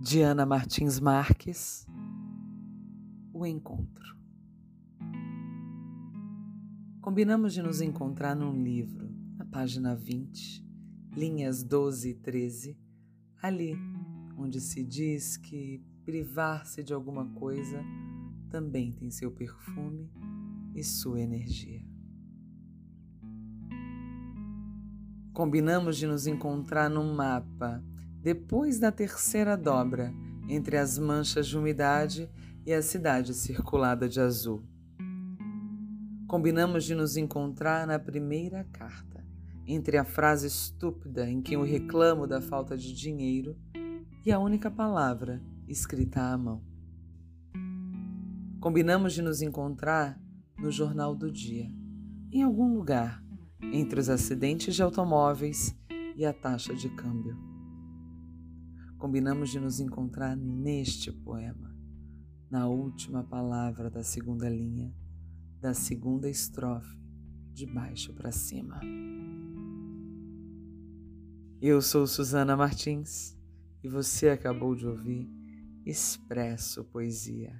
Diana Martins Marques, O Encontro. Combinamos de nos encontrar num livro, na página 20, linhas 12 e 13, ali onde se diz que privar-se de alguma coisa também tem seu perfume e sua energia. Combinamos de nos encontrar num mapa depois da terceira dobra, entre as manchas de umidade e a cidade circulada de azul. Combinamos de nos encontrar na primeira carta, entre a frase estúpida em que eu reclamo da falta de dinheiro e a única palavra escrita à mão. Combinamos de nos encontrar no Jornal do Dia, em algum lugar entre os acidentes de automóveis e a taxa de câmbio combinamos de nos encontrar neste poema, na última palavra da segunda linha, da segunda estrofe, de baixo para cima. Eu sou Susana Martins e você acabou de ouvir Expresso Poesia.